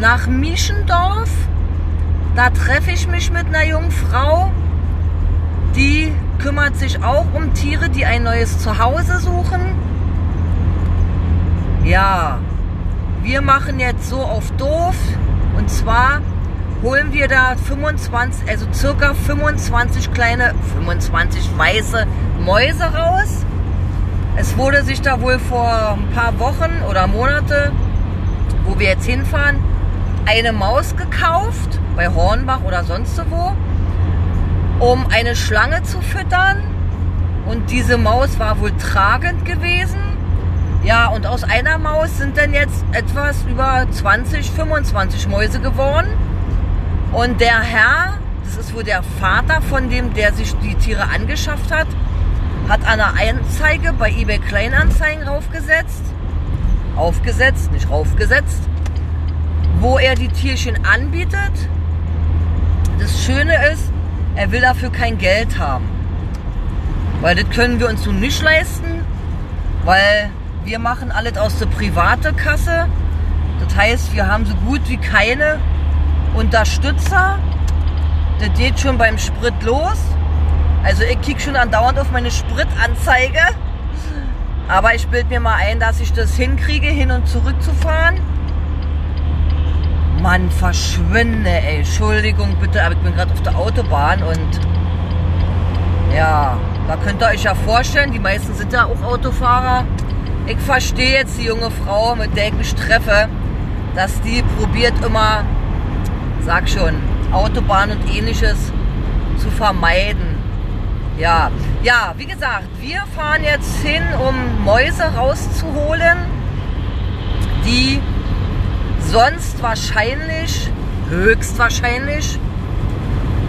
nach Mischendorf. Da treffe ich mich mit einer jungen Frau, die kümmert sich auch um Tiere, die ein neues Zuhause suchen. Ja, wir machen jetzt so auf doof. Und zwar holen wir da 25, also circa 25 kleine, 25 weiße Mäuse raus. Es wurde sich da wohl vor ein paar Wochen oder Monate, wo wir jetzt hinfahren, eine Maus gekauft, bei Hornbach oder sonst wo, um eine Schlange zu füttern. Und diese Maus war wohl tragend gewesen. Ja, und aus einer Maus sind dann jetzt etwas über 20, 25 Mäuse geworden. Und der Herr, das ist wohl der Vater von dem, der sich die Tiere angeschafft hat, hat eine Anzeige bei eBay Kleinanzeigen raufgesetzt. Aufgesetzt, nicht raufgesetzt. Wo er die Tierchen anbietet. Das Schöne ist, er will dafür kein Geld haben. Weil das können wir uns nun nicht leisten, weil wir machen alles aus der privaten Kasse. Das heißt, wir haben so gut wie keine Unterstützer. Das geht schon beim Sprit los. Also ich kicke schon andauernd auf meine Spritanzeige. Aber ich bilde mir mal ein, dass ich das hinkriege, hin und zurück zu fahren. Mann, verschwinde, ey. Entschuldigung bitte, aber ich bin gerade auf der Autobahn und ja, da könnt ihr euch ja vorstellen, die meisten sind ja auch Autofahrer. Ich verstehe jetzt die junge Frau, mit der ich mich treffe, dass die probiert immer, sag schon, Autobahn und ähnliches zu vermeiden. Ja, ja, wie gesagt, wir fahren jetzt hin, um Mäuse rauszuholen, die sonst wahrscheinlich, höchstwahrscheinlich,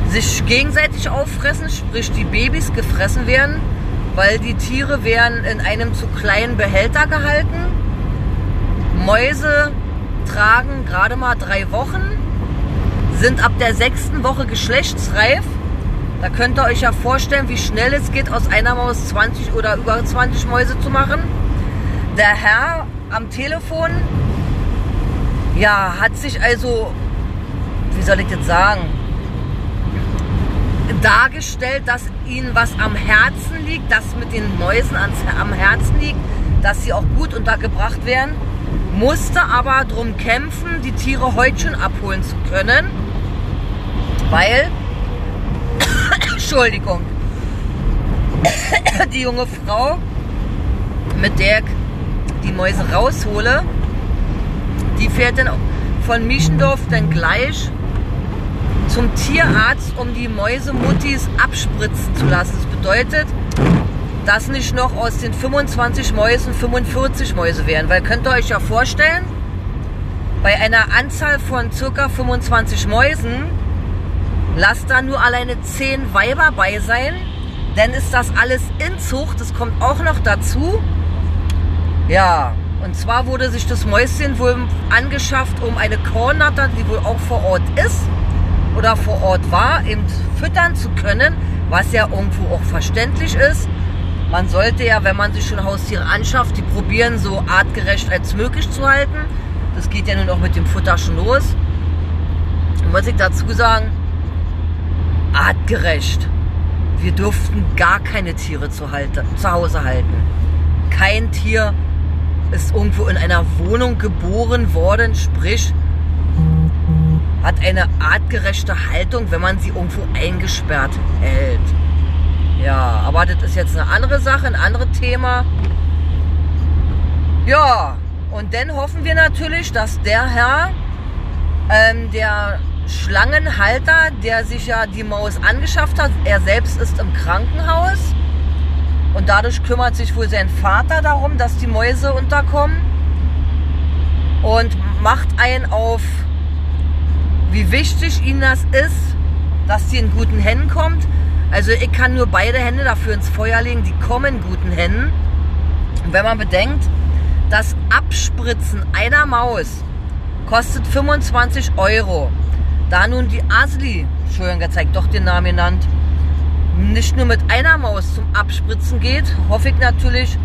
sich gegenseitig auffressen, sprich die Babys gefressen werden, weil die Tiere werden in einem zu kleinen Behälter gehalten. Mäuse tragen gerade mal drei Wochen, sind ab der sechsten Woche geschlechtsreif. Da könnt ihr euch ja vorstellen, wie schnell es geht, aus einer Maus 20 oder über 20 Mäuse zu machen. Der Herr am Telefon, ja, hat sich also, wie soll ich das sagen, dargestellt, dass ihnen was am Herzen liegt, dass mit den Mäusen ans, am Herzen liegt, dass sie auch gut untergebracht werden, musste aber darum kämpfen, die Tiere heute schon abholen zu können, weil, Entschuldigung, die junge Frau, mit der ich die Mäuse raushole, die fährt dann von Mischendorf dann gleich zum Tierarzt, um die Mäusemuttis abspritzen zu lassen. Das bedeutet, dass nicht noch aus den 25 Mäusen 45 Mäuse wären. Weil könnt ihr euch ja vorstellen, bei einer Anzahl von ca. 25 Mäusen lasst da nur alleine 10 Weiber bei sein. Denn ist das alles Inzucht, das kommt auch noch dazu. Ja, und zwar wurde sich das Mäuschen wohl angeschafft, um eine Kornatter, die wohl auch vor Ort ist, oder vor Ort war, eben füttern zu können, was ja irgendwo auch verständlich ist. Man sollte ja, wenn man sich schon Haustiere anschafft, die probieren so artgerecht als möglich zu halten. Das geht ja nun auch mit dem Futter schon los. Und muss ich dazu sagen, artgerecht. Wir durften gar keine Tiere zu, halte, zu Hause halten. Kein Tier ist irgendwo in einer Wohnung geboren worden, sprich, hat eine artgerechte Haltung, wenn man sie irgendwo eingesperrt hält. Ja, aber das ist jetzt eine andere Sache, ein anderes Thema. Ja, und dann hoffen wir natürlich, dass der Herr, ähm, der Schlangenhalter, der sich ja die Maus angeschafft hat, er selbst ist im Krankenhaus und dadurch kümmert sich wohl sein Vater darum, dass die Mäuse unterkommen und macht einen auf wie wichtig ihnen das ist, dass sie in guten Händen kommt. Also ich kann nur beide Hände dafür ins Feuer legen, die kommen in guten Händen. Und wenn man bedenkt, das Abspritzen einer Maus kostet 25 Euro. Da nun die Asli, Entschuldigung, gezeigt, doch den Namen genannt, nicht nur mit einer Maus zum Abspritzen geht, hoffe ich natürlich,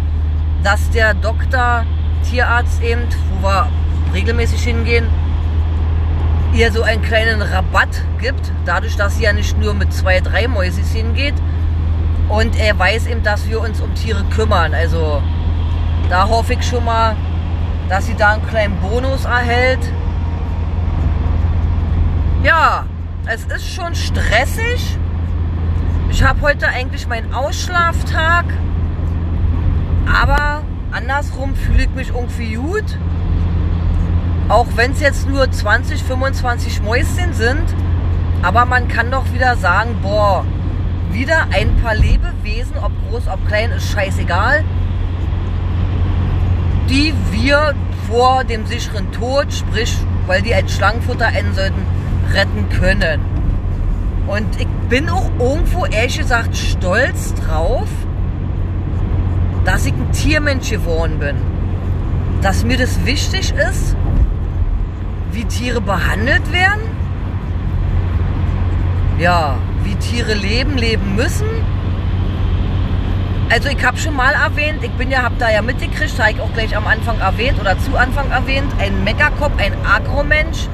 dass der Doktor, Tierarzt eben, wo wir regelmäßig hingehen, ihr so einen kleinen Rabatt gibt, dadurch, dass sie ja nicht nur mit zwei, drei Mäusis hingeht. Und er weiß eben, dass wir uns um Tiere kümmern. Also da hoffe ich schon mal, dass sie da einen kleinen Bonus erhält. Ja, es ist schon stressig. Ich habe heute eigentlich meinen Ausschlaftag. Aber andersrum fühle ich mich irgendwie gut. Auch wenn es jetzt nur 20, 25 Mäuschen sind. Aber man kann doch wieder sagen, boah, wieder ein paar Lebewesen, ob groß, ob klein, ist scheißegal, die wir vor dem sicheren Tod, sprich, weil die als Schlangenfutter enden sollten, retten können. Und ich bin auch irgendwo, ehrlich gesagt, stolz drauf, dass ich ein Tiermensch geworden bin. Dass mir das wichtig ist, wie Tiere behandelt werden. Ja, wie Tiere leben, leben müssen. Also ich habe schon mal erwähnt, ich bin ja, habe da ja mitgekriegt, habe ich auch gleich am Anfang erwähnt oder zu Anfang erwähnt, ein Meckerkopf, ein Agromensch.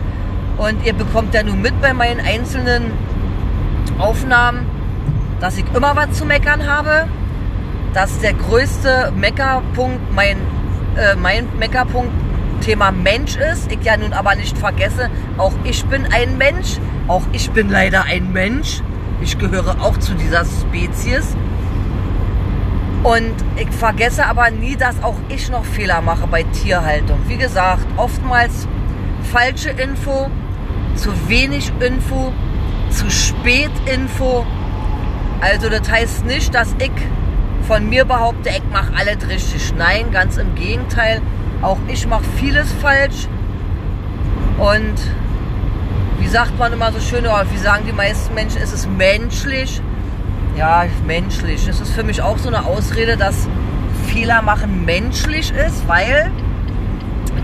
Und ihr bekommt ja nun mit bei meinen einzelnen Aufnahmen, dass ich immer was zu meckern habe. Dass der größte Meckerpunkt mein, äh, mein Meckerpunkt Thema Mensch ist. Ich ja nun aber nicht vergesse, auch ich bin ein Mensch. Auch ich bin leider ein Mensch. Ich gehöre auch zu dieser Spezies. Und ich vergesse aber nie, dass auch ich noch Fehler mache bei Tierhaltung. Wie gesagt, oftmals falsche Info, zu wenig Info, zu spät Info. Also das heißt nicht, dass ich von mir behaupte, ich mache alles richtig. Nein, ganz im Gegenteil. Auch ich mache vieles falsch. Und wie sagt man immer so schön, oder wie sagen die meisten Menschen, ist es menschlich. Ja, menschlich. Das ist für mich auch so eine Ausrede, dass Fehler machen menschlich ist, weil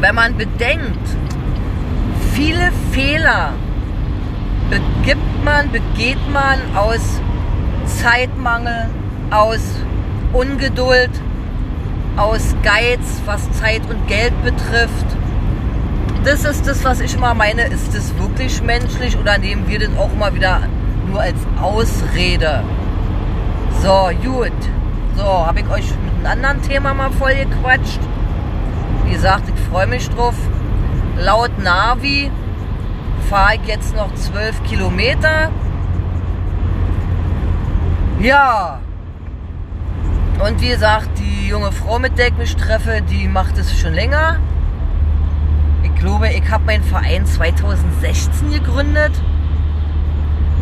wenn man bedenkt, viele Fehler begibt man, begeht man aus Zeitmangel, aus Ungeduld, aus Geiz, was Zeit und Geld betrifft das ist das, was ich immer meine. Ist das wirklich menschlich oder nehmen wir das auch mal wieder nur als Ausrede? So, gut. So, habe ich euch mit einem anderen Thema mal voll gequatscht. Wie gesagt, ich freue mich drauf. Laut Navi fahre ich jetzt noch 12 Kilometer. Ja. Und wie gesagt, die junge Frau, mit der ich mich treffe, die macht es schon länger glaube, ich habe meinen Verein 2016 gegründet.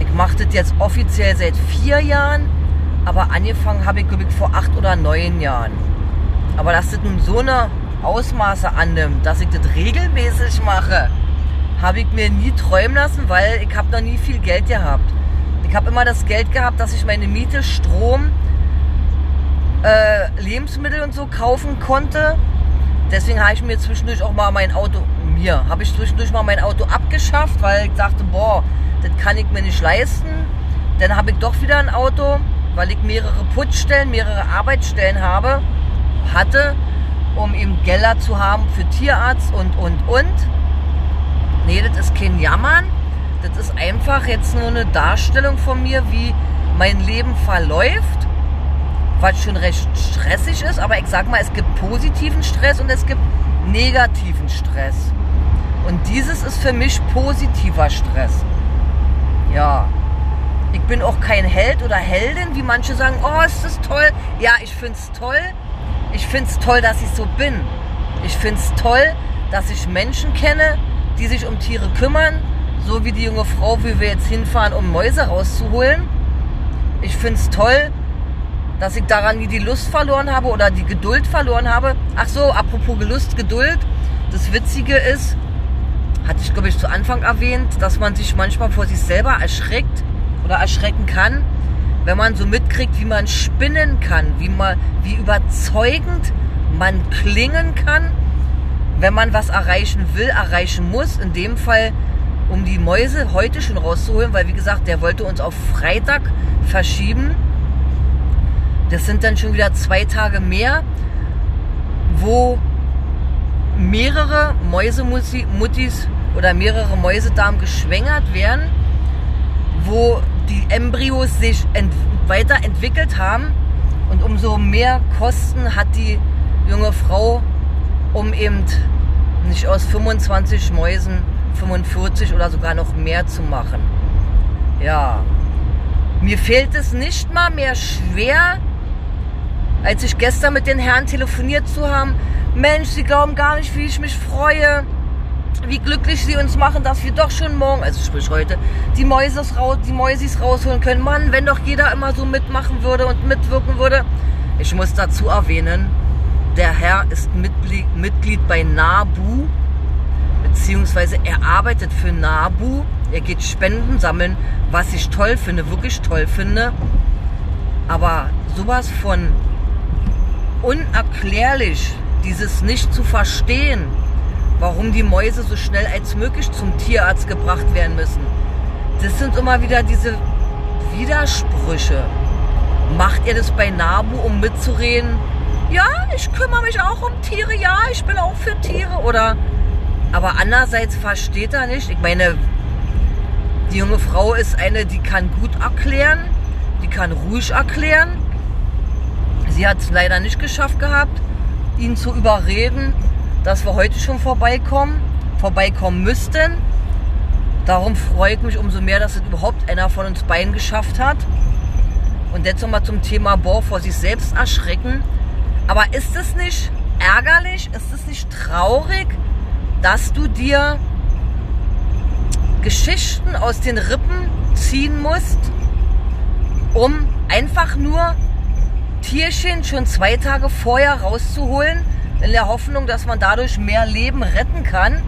Ich mache das jetzt offiziell seit vier Jahren, aber angefangen habe ich, glaube ich, vor acht oder neun Jahren. Aber dass das nun so eine Ausmaße annimmt, dass ich das regelmäßig mache, habe ich mir nie träumen lassen, weil ich habe noch nie viel Geld gehabt. Ich habe immer das Geld gehabt, dass ich meine Miete, Strom, äh, Lebensmittel und so kaufen konnte. Deswegen habe ich mir zwischendurch auch mal mein Auto mir. Habe ich zwischendurch mal mein Auto abgeschafft, weil ich dachte, boah, das kann ich mir nicht leisten. Dann habe ich doch wieder ein Auto, weil ich mehrere Putzstellen, mehrere Arbeitsstellen habe, hatte, um eben Gelder zu haben für Tierarzt und, und, und. Nee, das ist kein Jammern. Das ist einfach jetzt nur eine Darstellung von mir, wie mein Leben verläuft, was schon recht stressig ist. Aber ich sag mal, es gibt positiven Stress und es gibt negativen Stress. Und dieses ist für mich positiver Stress. Ja. Ich bin auch kein Held oder Heldin, wie manche sagen, oh, ist das toll. Ja, ich finde es toll. Ich finde es toll, dass ich so bin. Ich finde es toll, dass ich Menschen kenne, die sich um Tiere kümmern, so wie die junge Frau, wie wir jetzt hinfahren, um Mäuse rauszuholen. Ich finde es toll, dass ich daran nie die Lust verloren habe oder die Geduld verloren habe. Ach so, apropos Lust, Geduld. Das Witzige ist, hatte ich glaube ich zu Anfang erwähnt, dass man sich manchmal vor sich selber erschreckt oder erschrecken kann, wenn man so mitkriegt, wie man spinnen kann, wie, man, wie überzeugend man klingen kann, wenn man was erreichen will, erreichen muss. In dem Fall, um die Mäuse heute schon rauszuholen, weil wie gesagt, der wollte uns auf Freitag verschieben. Das sind dann schon wieder zwei Tage mehr, wo mehrere Mäusemuttis oder mehrere Mäusedarm geschwängert werden, wo die Embryos sich ent weiterentwickelt haben und umso mehr Kosten hat die junge Frau, um eben nicht aus 25 Mäusen 45 oder sogar noch mehr zu machen. Ja, mir fehlt es nicht mal mehr schwer, als ich gestern mit den Herren telefoniert zu haben. Mensch, Sie glauben gar nicht, wie ich mich freue, wie glücklich Sie uns machen, dass wir doch schon morgen, also sprich heute, die Mäuses raus, die Mäusis rausholen können. Mann, wenn doch jeder immer so mitmachen würde und mitwirken würde. Ich muss dazu erwähnen, der Herr ist Mitglied bei NABU, beziehungsweise er arbeitet für NABU. Er geht Spenden sammeln, was ich toll finde, wirklich toll finde. Aber sowas von unerklärlich, dieses nicht zu verstehen, warum die Mäuse so schnell als möglich zum Tierarzt gebracht werden müssen. Das sind immer wieder diese Widersprüche. Macht ihr das bei NABU, um mitzureden? Ja, ich kümmere mich auch um Tiere, ja, ich bin auch für Tiere. Oder aber andererseits versteht er nicht. Ich meine, die junge Frau ist eine, die kann gut erklären, die kann ruhig erklären. Sie hat es leider nicht geschafft gehabt, ihn zu überreden, dass wir heute schon vorbeikommen, vorbeikommen müssten. Darum freue ich mich umso mehr, dass es überhaupt einer von uns beiden geschafft hat. Und jetzt nochmal zum Thema Bohr vor sich selbst erschrecken. Aber ist es nicht ärgerlich, ist es nicht traurig, dass du dir Geschichten aus den Rippen ziehen musst, um einfach nur Tierchen schon zwei Tage vorher rauszuholen, in der Hoffnung, dass man dadurch mehr Leben retten kann.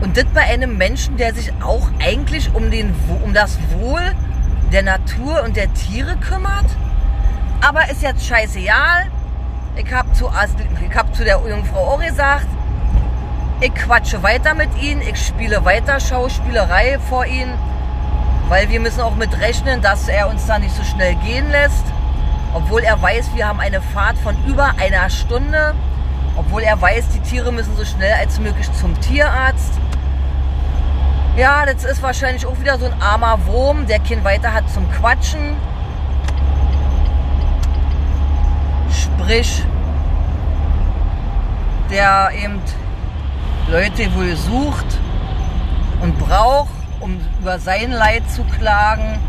Und das bei einem Menschen, der sich auch eigentlich um, den, um das Wohl der Natur und der Tiere kümmert. Aber ist jetzt scheißegal. Ich habe zu, hab zu der Jungfrau auch gesagt, ich quatsche weiter mit ihnen, ich spiele weiter Schauspielerei vor ihnen, weil wir müssen auch mit rechnen, dass er uns da nicht so schnell gehen lässt. Obwohl er weiß, wir haben eine Fahrt von über einer Stunde. Obwohl er weiß, die Tiere müssen so schnell als möglich zum Tierarzt. Ja, das ist wahrscheinlich auch wieder so ein armer Wurm, der kein weiter hat zum Quatschen. Sprich, der eben Leute wohl sucht und braucht, um über sein Leid zu klagen.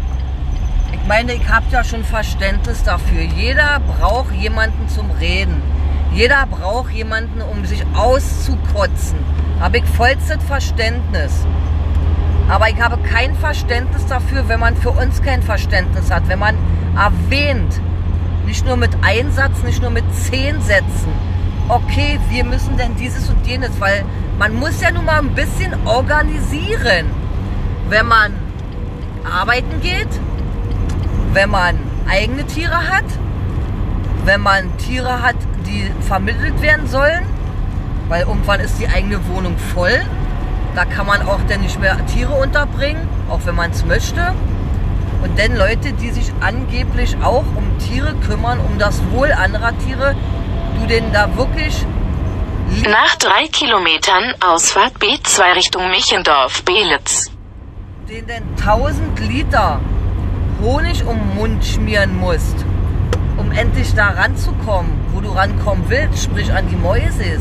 Ich meine, ich habe ja schon Verständnis dafür. Jeder braucht jemanden zum Reden. Jeder braucht jemanden, um sich auszukotzen. Habe ich vollstes Verständnis. Aber ich habe kein Verständnis dafür, wenn man für uns kein Verständnis hat. Wenn man erwähnt, nicht nur mit Einsatz, nicht nur mit zehn Sätzen, okay, wir müssen denn dieses und jenes, weil man muss ja nun mal ein bisschen organisieren. Wenn man arbeiten geht, wenn man eigene Tiere hat, wenn man Tiere hat, die vermittelt werden sollen, weil irgendwann ist die eigene Wohnung voll. Da kann man auch dann nicht mehr Tiere unterbringen, auch wenn man es möchte. Und dann Leute, die sich angeblich auch um Tiere kümmern, um das Wohl anderer Tiere, du denn da wirklich nach drei Kilometern Ausfahrt B2 Richtung Michendorf-Belitz. Den denn 1000 Liter Honig um den Mund schmieren musst, um endlich da ranzukommen, wo du rankommen willst, sprich an die Mäuse.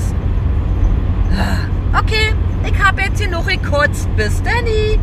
Okay, ich habe jetzt hier noch gekotzt. Bis Danny.